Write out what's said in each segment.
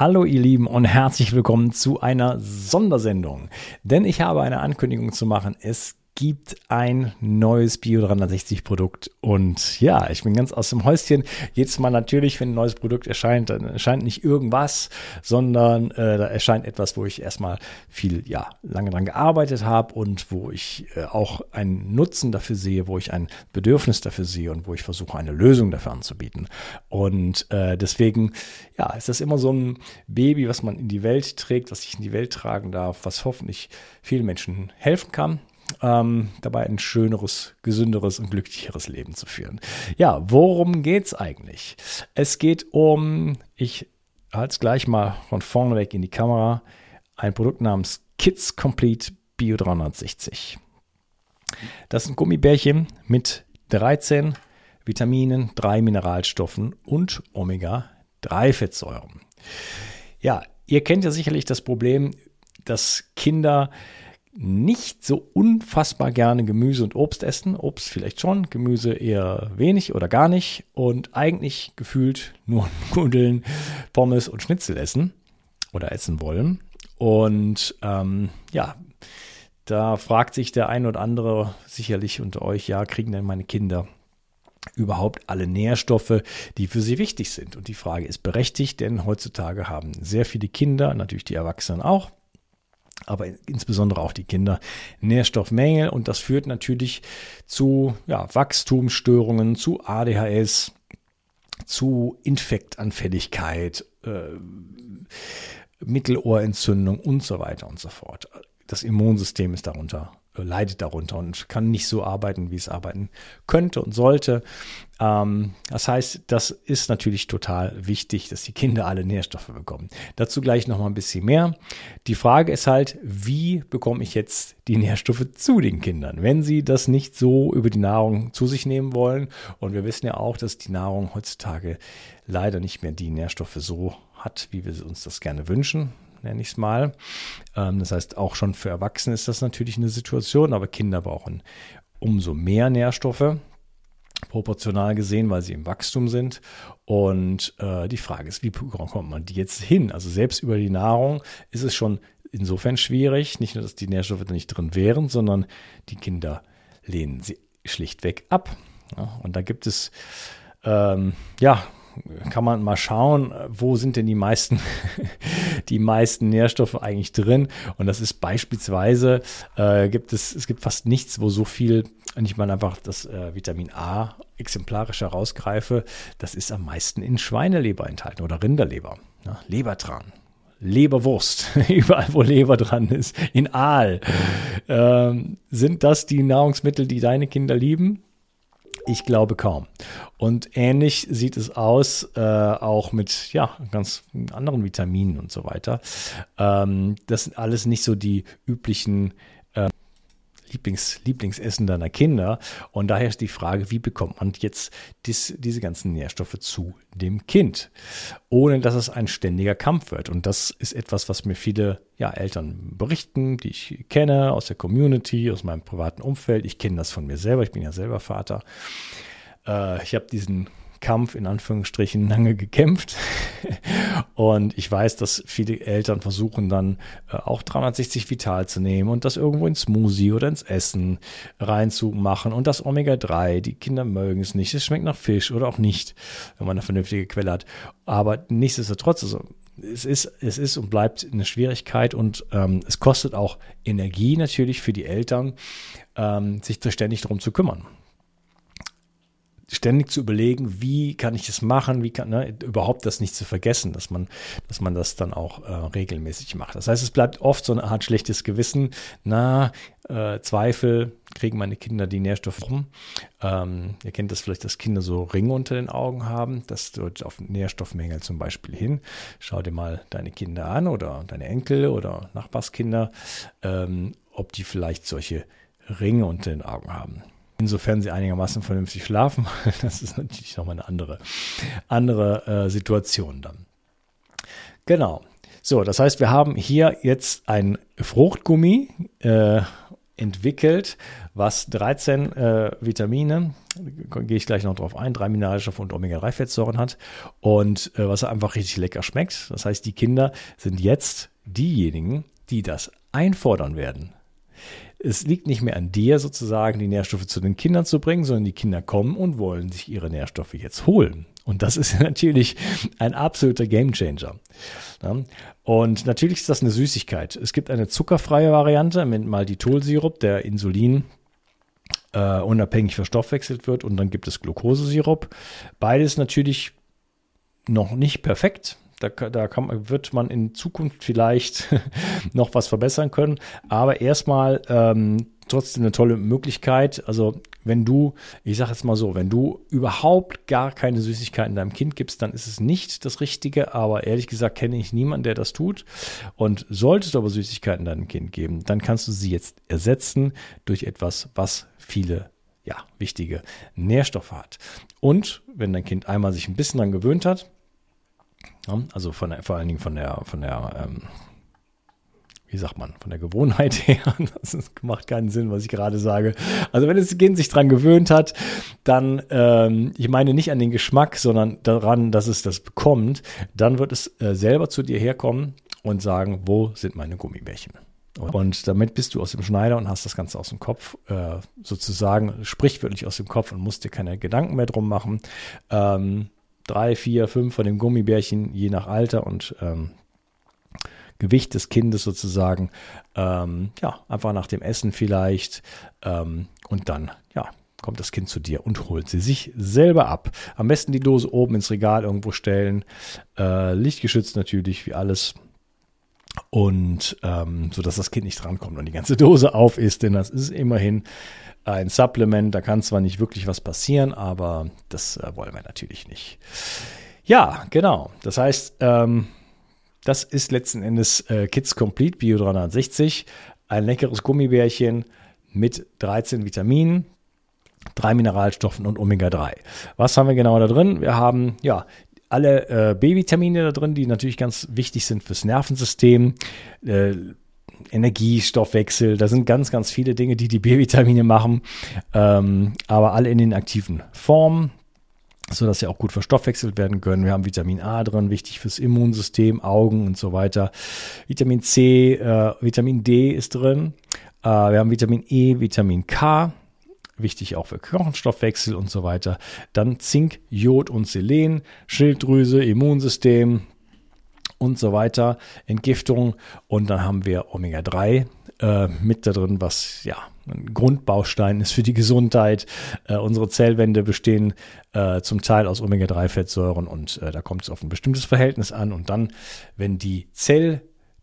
Hallo ihr Lieben und herzlich willkommen zu einer Sondersendung. Denn ich habe eine Ankündigung zu machen. Es gibt ein neues Bio 360 Produkt und ja, ich bin ganz aus dem Häuschen. Jedes Mal natürlich, wenn ein neues Produkt erscheint, dann erscheint nicht irgendwas, sondern äh, da erscheint etwas, wo ich erstmal viel, ja, lange dran gearbeitet habe und wo ich äh, auch einen Nutzen dafür sehe, wo ich ein Bedürfnis dafür sehe und wo ich versuche, eine Lösung dafür anzubieten. Und äh, deswegen, ja, ist das immer so ein Baby, was man in die Welt trägt, was ich in die Welt tragen darf, was hoffentlich vielen Menschen helfen kann ähm, dabei ein schöneres, gesünderes und glücklicheres Leben zu führen. Ja, worum geht's eigentlich? Es geht um, ich halte es gleich mal von vorne weg in die Kamera, ein Produkt namens Kids Complete Bio 360. Das sind Gummibärchen mit 13 Vitaminen, 3 Mineralstoffen und Omega-3-Fettsäuren. Ja, ihr kennt ja sicherlich das Problem, dass Kinder nicht so unfassbar gerne Gemüse und Obst essen. Obst vielleicht schon, Gemüse eher wenig oder gar nicht und eigentlich gefühlt nur Nudeln, Pommes und Schnitzel essen oder essen wollen. Und ähm, ja, da fragt sich der ein oder andere sicherlich unter euch, ja, kriegen denn meine Kinder überhaupt alle Nährstoffe, die für sie wichtig sind? Und die Frage ist berechtigt, denn heutzutage haben sehr viele Kinder, natürlich die Erwachsenen auch, aber insbesondere auch die Kinder Nährstoffmängel und das führt natürlich zu ja, Wachstumsstörungen, zu ADHS, zu Infektanfälligkeit, äh, Mittelohrentzündung und so weiter und so fort. Das Immunsystem ist darunter leidet darunter und kann nicht so arbeiten, wie es arbeiten könnte und sollte. Ähm, das heißt, das ist natürlich total wichtig, dass die Kinder alle Nährstoffe bekommen. Dazu gleich noch mal ein bisschen mehr. Die Frage ist halt, wie bekomme ich jetzt die Nährstoffe zu den Kindern, wenn sie das nicht so über die Nahrung zu sich nehmen wollen? Und wir wissen ja auch, dass die Nahrung heutzutage leider nicht mehr die Nährstoffe so hat, wie wir uns das gerne wünschen nenne ich es mal. Ähm, das heißt, auch schon für Erwachsene ist das natürlich eine Situation, aber Kinder brauchen umso mehr Nährstoffe proportional gesehen, weil sie im Wachstum sind. Und äh, die Frage ist, wie kommt man die jetzt hin? Also selbst über die Nahrung ist es schon insofern schwierig, nicht nur, dass die Nährstoffe da nicht drin wären, sondern die Kinder lehnen sie schlichtweg ab. Ja, und da gibt es ähm, ja kann man mal schauen, wo sind denn die meisten, die meisten Nährstoffe eigentlich drin. Und das ist beispielsweise, äh, gibt es, es gibt fast nichts, wo so viel, wenn ich mal einfach das äh, Vitamin A exemplarisch herausgreife, das ist am meisten in Schweineleber enthalten oder Rinderleber. Ja, Lebertran, Leberwurst, überall wo Leber dran ist, in Aal. Ähm, sind das die Nahrungsmittel, die deine Kinder lieben? Ich glaube kaum. Und ähnlich sieht es aus, äh, auch mit ja, ganz anderen Vitaminen und so weiter. Ähm, das sind alles nicht so die üblichen Lieblings, Lieblingsessen deiner Kinder. Und daher ist die Frage, wie bekommt man jetzt dies, diese ganzen Nährstoffe zu dem Kind, ohne dass es ein ständiger Kampf wird. Und das ist etwas, was mir viele ja, Eltern berichten, die ich kenne aus der Community, aus meinem privaten Umfeld. Ich kenne das von mir selber, ich bin ja selber Vater. Äh, ich habe diesen Kampf in Anführungsstrichen lange gekämpft. und ich weiß, dass viele Eltern versuchen dann äh, auch 360 Vital zu nehmen und das irgendwo ins Smoothie oder ins Essen reinzumachen und das Omega-3. Die Kinder mögen es nicht. Es schmeckt nach Fisch oder auch nicht, wenn man eine vernünftige Quelle hat. Aber nichtsdestotrotz, also es ist, es ist und bleibt eine Schwierigkeit und ähm, es kostet auch Energie natürlich für die Eltern, ähm, sich ständig darum zu kümmern ständig zu überlegen, wie kann ich das machen, wie kann ne, überhaupt das nicht zu vergessen, dass man, dass man das dann auch äh, regelmäßig macht. Das heißt, es bleibt oft so eine Art schlechtes Gewissen. Na, äh, Zweifel kriegen meine Kinder die Nährstoffe rum. Ähm, ihr kennt das vielleicht, dass Kinder so Ringe unter den Augen haben. Das deutet auf Nährstoffmängel zum Beispiel hin. Schau dir mal deine Kinder an oder deine Enkel oder Nachbarskinder, ähm, ob die vielleicht solche Ringe unter den Augen haben. Insofern sie einigermaßen vernünftig schlafen, das ist natürlich nochmal eine andere, andere äh, Situation dann. Genau. So, das heißt, wir haben hier jetzt ein Fruchtgummi äh, entwickelt, was 13 äh, Vitamine, gehe ich gleich noch drauf ein, drei Mineralstoffe und Omega-3-Fettsäuren hat und äh, was einfach richtig lecker schmeckt. Das heißt, die Kinder sind jetzt diejenigen, die das einfordern werden. Es liegt nicht mehr an dir sozusagen, die Nährstoffe zu den Kindern zu bringen, sondern die Kinder kommen und wollen sich ihre Nährstoffe jetzt holen. Und das ist natürlich ein absoluter Gamechanger. Und natürlich ist das eine Süßigkeit. Es gibt eine zuckerfreie Variante mit Maltitolsirup, der Insulin äh, unabhängig verstoffwechselt wird. Und dann gibt es Glukosesirup. Beides natürlich noch nicht perfekt. Da, da kann, wird man in Zukunft vielleicht noch was verbessern können. Aber erstmal ähm, trotzdem eine tolle Möglichkeit. Also wenn du, ich sage jetzt mal so, wenn du überhaupt gar keine Süßigkeiten deinem Kind gibst, dann ist es nicht das Richtige. Aber ehrlich gesagt kenne ich niemanden, der das tut. Und solltest du aber Süßigkeiten deinem Kind geben, dann kannst du sie jetzt ersetzen durch etwas, was viele ja, wichtige Nährstoffe hat. Und wenn dein Kind einmal sich ein bisschen daran gewöhnt hat, also von der, vor allen Dingen von der, von der, ähm, wie sagt man, von der Gewohnheit her, das macht keinen Sinn, was ich gerade sage. Also wenn das Kind sich dran gewöhnt hat, dann, ähm, ich meine nicht an den Geschmack, sondern daran, dass es das bekommt, dann wird es äh, selber zu dir herkommen und sagen, wo sind meine Gummibärchen? Und damit bist du aus dem Schneider und hast das Ganze aus dem Kopf, äh, sozusagen sprichwörtlich aus dem Kopf und musst dir keine Gedanken mehr drum machen. Ähm, drei, vier, fünf von den Gummibärchen, je nach Alter und ähm, Gewicht des Kindes sozusagen. Ähm, ja, einfach nach dem Essen vielleicht. Ähm, und dann, ja, kommt das Kind zu dir und holt sie sich selber ab. Am besten die Dose oben ins Regal irgendwo stellen. Äh, lichtgeschützt natürlich, wie alles. Und ähm, so dass das Kind nicht drankommt und die ganze Dose auf ist, denn das ist immerhin ein Supplement. Da kann zwar nicht wirklich was passieren, aber das äh, wollen wir natürlich nicht. Ja, genau. Das heißt, ähm, das ist letzten Endes äh, Kids Complete Bio 360. Ein leckeres Gummibärchen mit 13 Vitaminen, drei Mineralstoffen und Omega-3. Was haben wir genau da drin? Wir haben ja alle äh, B-Vitamine da drin, die natürlich ganz wichtig sind fürs Nervensystem. Äh, Energiestoffwechsel, da sind ganz, ganz viele Dinge, die die B-Vitamine machen, ähm, aber alle in den aktiven Formen so dass sie auch gut verstoffwechselt werden können. Wir haben Vitamin A drin, wichtig fürs Immunsystem, Augen und so weiter. Vitamin C, äh, Vitamin D ist drin. Äh, wir haben Vitamin E, Vitamin K, wichtig auch für Knochenstoffwechsel und so weiter. Dann Zink, Jod und Selen, Schilddrüse, Immunsystem und so weiter, Entgiftung und dann haben wir Omega-3 äh, mit da drin, was ja ein Grundbaustein ist für die Gesundheit. Äh, unsere Zellwände bestehen äh, zum Teil aus Omega-3-Fettsäuren und äh, da kommt es auf ein bestimmtes Verhältnis an. Und dann, wenn die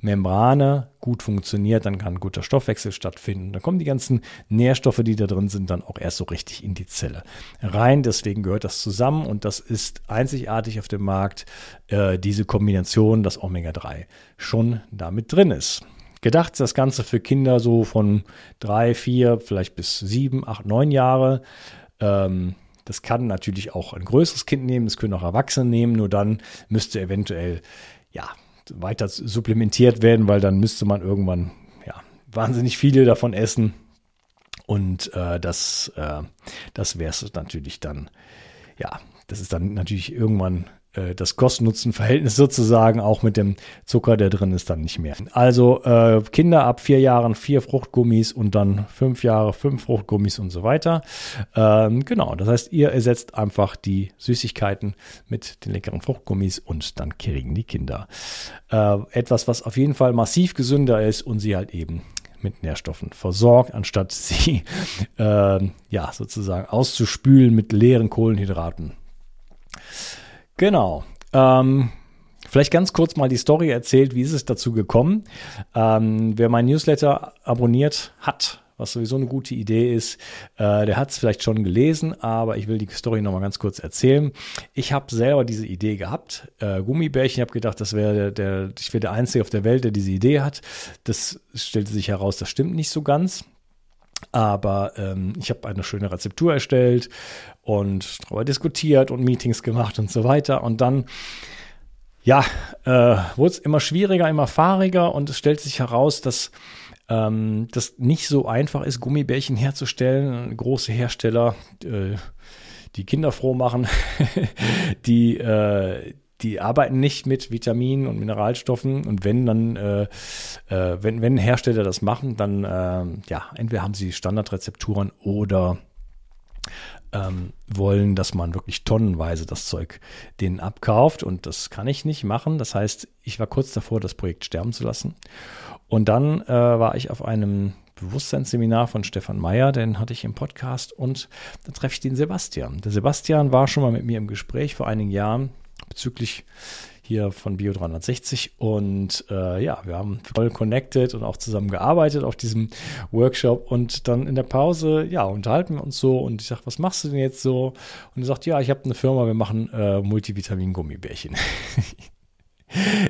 Zellmembrane gut funktioniert, dann kann guter Stoffwechsel stattfinden. Dann kommen die ganzen Nährstoffe, die da drin sind, dann auch erst so richtig in die Zelle rein. Deswegen gehört das zusammen und das ist einzigartig auf dem Markt, äh, diese Kombination, dass Omega-3 schon damit drin ist gedacht. Das Ganze für Kinder so von drei, vier, vielleicht bis sieben, acht, neun Jahre. Ähm, das kann natürlich auch ein größeres Kind nehmen, es können auch Erwachsene nehmen, nur dann müsste eventuell ja weiter supplementiert werden, weil dann müsste man irgendwann ja wahnsinnig viele davon essen. Und äh, das, äh, das wäre es natürlich dann, ja, das ist dann natürlich irgendwann äh, das Kosten-Nutzen-Verhältnis sozusagen auch mit dem Zucker, der drin ist, dann nicht mehr. Also äh, Kinder ab vier Jahren vier Fruchtgummis und dann fünf Jahre fünf Fruchtgummis und so weiter. Ähm, genau, das heißt, ihr ersetzt einfach die Süßigkeiten mit den leckeren Fruchtgummis und dann kriegen die Kinder äh, etwas, was auf jeden Fall massiv gesünder ist und sie halt eben mit Nährstoffen versorgt, anstatt sie äh, ja sozusagen auszuspülen mit leeren Kohlenhydraten. Genau. Ähm, vielleicht ganz kurz mal die Story erzählt, wie ist es dazu gekommen. Ähm, wer mein Newsletter abonniert hat, was sowieso eine gute Idee ist, äh, der hat es vielleicht schon gelesen, aber ich will die Story nochmal ganz kurz erzählen. Ich habe selber diese Idee gehabt, äh, Gummibärchen, ich habe gedacht, das wäre der, der, ich wäre der Einzige auf der Welt, der diese Idee hat. Das stellte sich heraus, das stimmt nicht so ganz. Aber ähm, ich habe eine schöne Rezeptur erstellt und darüber diskutiert und Meetings gemacht und so weiter. Und dann, ja, äh, wurde es immer schwieriger, immer fahriger und es stellt sich heraus, dass ähm, das nicht so einfach ist, Gummibärchen herzustellen. Große Hersteller, äh, die Kinder froh machen, die, äh, die arbeiten nicht mit Vitaminen und Mineralstoffen und wenn dann, äh, äh, wenn, wenn Hersteller das machen, dann äh, ja, entweder haben sie Standardrezepturen oder ähm, wollen, dass man wirklich tonnenweise das Zeug denen abkauft und das kann ich nicht machen. Das heißt, ich war kurz davor, das Projekt sterben zu lassen. Und dann äh, war ich auf einem Bewusstseinsseminar von Stefan Meyer, den hatte ich im Podcast und da treffe ich den Sebastian. Der Sebastian war schon mal mit mir im Gespräch vor einigen Jahren bezüglich hier von Bio 360 und äh, ja, wir haben voll connected und auch zusammen gearbeitet auf diesem Workshop und dann in der Pause, ja, unterhalten wir uns so und ich sage, was machst du denn jetzt so? Und er sagt, ja, ich habe eine Firma, wir machen äh, Multivitamin-Gummibärchen.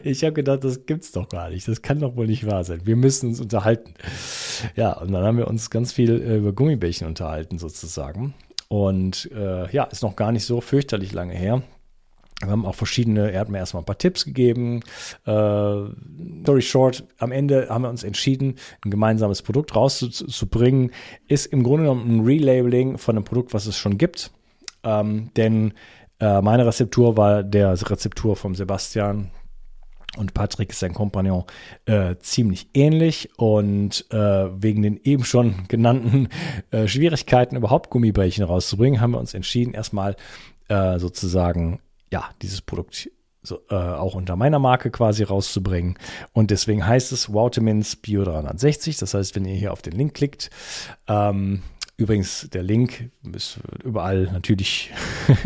Ich habe gedacht, das gibt's doch gar nicht. Das kann doch wohl nicht wahr sein. Wir müssen uns unterhalten. Ja, und dann haben wir uns ganz viel äh, über Gummibärchen unterhalten, sozusagen. Und äh, ja, ist noch gar nicht so fürchterlich lange her. Wir haben auch verschiedene, er hat mir erstmal ein paar Tipps gegeben. Äh, story short, am Ende haben wir uns entschieden, ein gemeinsames Produkt rauszubringen. Ist im Grunde genommen ein Relabeling von einem Produkt, was es schon gibt. Ähm, denn äh, meine Rezeptur war der Rezeptur vom Sebastian und Patrick ist sein Kompagnon äh, ziemlich ähnlich und äh, wegen den eben schon genannten äh, Schwierigkeiten überhaupt Gummibärchen rauszubringen, haben wir uns entschieden, erstmal äh, sozusagen ja, dieses Produkt so, äh, auch unter meiner Marke quasi rauszubringen. Und deswegen heißt es Woutemins Bio 360. Das heißt, wenn ihr hier auf den Link klickt, ähm, übrigens der Link muss überall natürlich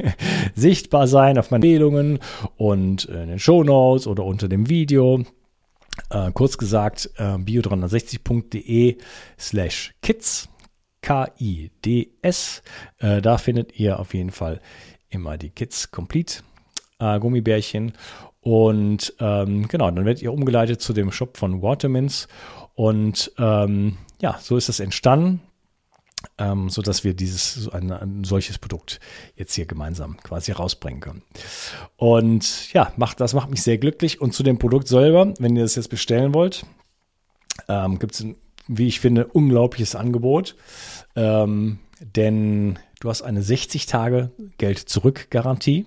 sichtbar sein auf meinen Empfehlungen und in den Show Notes oder unter dem Video. Äh, kurz gesagt, äh, bio360.de slash kids, K-I-D-S. Äh, da findet ihr auf jeden Fall immer die Kids Complete äh, Gummibärchen. Und ähm, genau, dann werdet ihr umgeleitet zu dem Shop von Watermins. Und ähm, ja, so ist das entstanden, ähm, sodass wir dieses ein, ein, solches Produkt jetzt hier gemeinsam quasi rausbringen können. Und ja, macht, das macht mich sehr glücklich. Und zu dem Produkt selber, wenn ihr das jetzt bestellen wollt, ähm, gibt es, wie ich finde, unglaubliches Angebot. Ähm, denn du hast eine 60 Tage Geld zurück Garantie.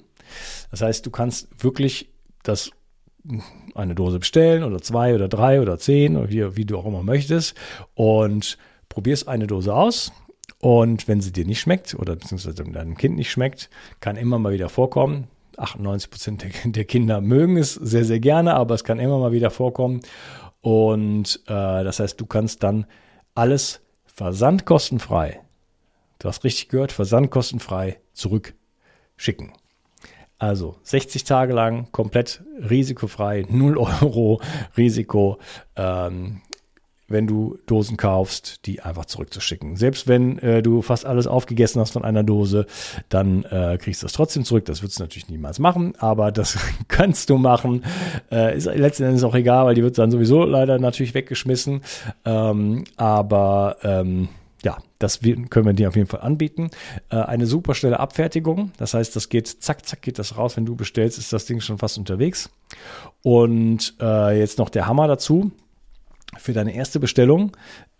Das heißt, du kannst wirklich das eine Dose bestellen oder zwei oder drei oder zehn oder wie, wie du auch immer möchtest und probierst eine Dose aus. Und wenn sie dir nicht schmeckt oder beziehungsweise deinem Kind nicht schmeckt, kann immer mal wieder vorkommen. 98 Prozent der Kinder mögen es sehr, sehr gerne, aber es kann immer mal wieder vorkommen. Und äh, das heißt, du kannst dann alles versandkostenfrei, du hast richtig gehört, versandkostenfrei zurückschicken. Also 60 Tage lang komplett risikofrei, 0 Euro Risiko, ähm, wenn du Dosen kaufst, die einfach zurückzuschicken. Selbst wenn äh, du fast alles aufgegessen hast von einer Dose, dann äh, kriegst du das trotzdem zurück. Das würdest du natürlich niemals machen, aber das kannst du machen. Äh, ist letzten Endes auch egal, weil die wird dann sowieso leider natürlich weggeschmissen. Ähm, aber ähm, das können wir dir auf jeden Fall anbieten. Äh, eine super schnelle Abfertigung. Das heißt, das geht zack, zack, geht das raus. Wenn du bestellst, ist das Ding schon fast unterwegs. Und äh, jetzt noch der Hammer dazu. Für deine erste Bestellung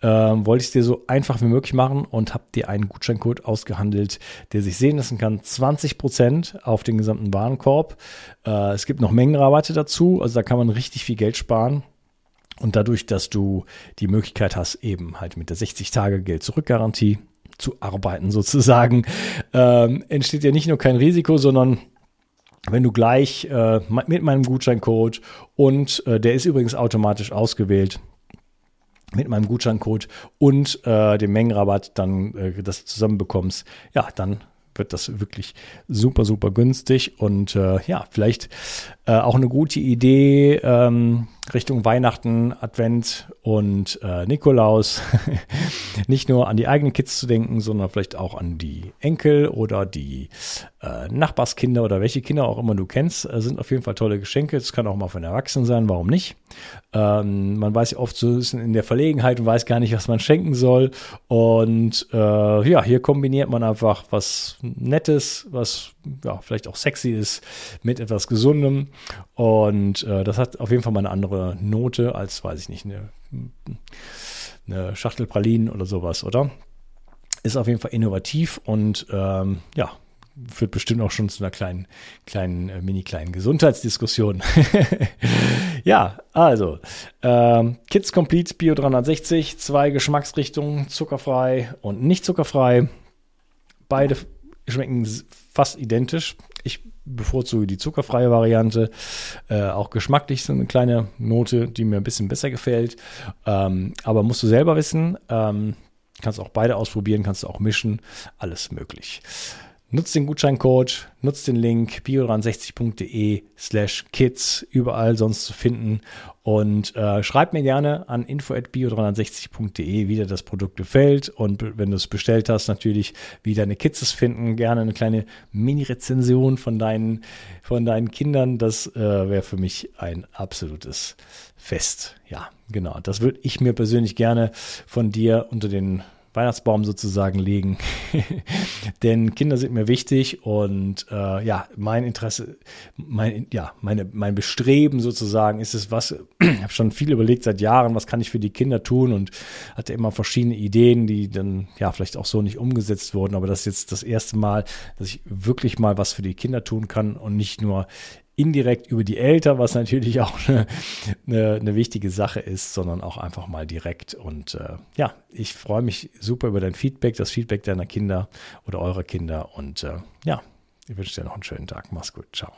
äh, wollte ich es dir so einfach wie möglich machen und habe dir einen Gutscheincode ausgehandelt, der sich sehen lassen kann. 20% auf den gesamten Warenkorb. Äh, es gibt noch Mengenrabatte dazu, also da kann man richtig viel Geld sparen. Und dadurch, dass du die Möglichkeit hast, eben halt mit der 60-Tage-Geld-Zurück-Garantie zu arbeiten sozusagen, ähm, entsteht ja nicht nur kein Risiko, sondern wenn du gleich äh, mit meinem Gutscheincode und äh, der ist übrigens automatisch ausgewählt, mit meinem Gutscheincode und äh, dem Mengenrabatt dann äh, das zusammenbekommst, ja, dann wird das wirklich super, super günstig und äh, ja, vielleicht äh, auch eine gute Idee ähm, Richtung Weihnachten, Advent und äh, Nikolaus. Nicht nur an die eigenen Kids zu denken, sondern vielleicht auch an die Enkel oder die äh, Nachbarskinder oder welche Kinder auch immer du kennst, äh, sind auf jeden Fall tolle Geschenke. Das kann auch mal von Erwachsenen sein, warum nicht? Ähm, man weiß ja oft so ist in der Verlegenheit und weiß gar nicht, was man schenken soll. Und äh, ja, hier kombiniert man einfach was Nettes, was ja, vielleicht auch sexy ist, mit etwas Gesundem. Und äh, das hat auf jeden Fall mal eine andere Note als, weiß ich nicht, eine eine Schachtel Pralinen oder sowas, oder? Ist auf jeden Fall innovativ und ähm, ja, führt bestimmt auch schon zu einer kleinen, kleinen, äh, mini kleinen Gesundheitsdiskussion. ja, also ähm, Kids Complete Bio 360, zwei Geschmacksrichtungen, zuckerfrei und nicht zuckerfrei. Beide schmecken fast identisch. Ich bevorzuge die zuckerfreie Variante. Äh, auch geschmacklich so eine kleine Note, die mir ein bisschen besser gefällt. Ähm, aber musst du selber wissen. Ähm, kannst auch beide ausprobieren, kannst du auch mischen. Alles möglich. Nutzt den Gutscheincode, nutzt den Link bio63.de slash kids, überall sonst zu finden. Und äh, schreibt mir gerne an info.bio360.de, wie dir das Produkt gefällt. Und wenn du es bestellt hast, natürlich, wie deine Kids es finden. Gerne eine kleine Mini-Rezension von deinen, von deinen Kindern. Das äh, wäre für mich ein absolutes Fest. Ja, genau. Das würde ich mir persönlich gerne von dir unter den Weihnachtsbaum sozusagen legen. Denn Kinder sind mir wichtig und äh, ja, mein Interesse, mein, ja, meine, mein Bestreben sozusagen ist es, was, ich habe schon viel überlegt seit Jahren, was kann ich für die Kinder tun und hatte immer verschiedene Ideen, die dann ja vielleicht auch so nicht umgesetzt wurden. Aber das ist jetzt das erste Mal, dass ich wirklich mal was für die Kinder tun kann und nicht nur indirekt über die Eltern, was natürlich auch eine, eine, eine, wichtige Sache ist, sondern auch einfach mal direkt. Und äh, ja, ich freue mich super über dein Feedback, das Feedback deiner Kinder oder eurer Kinder. Und äh, ja, ich wünsche dir noch einen schönen Tag. Mach's gut. Ciao.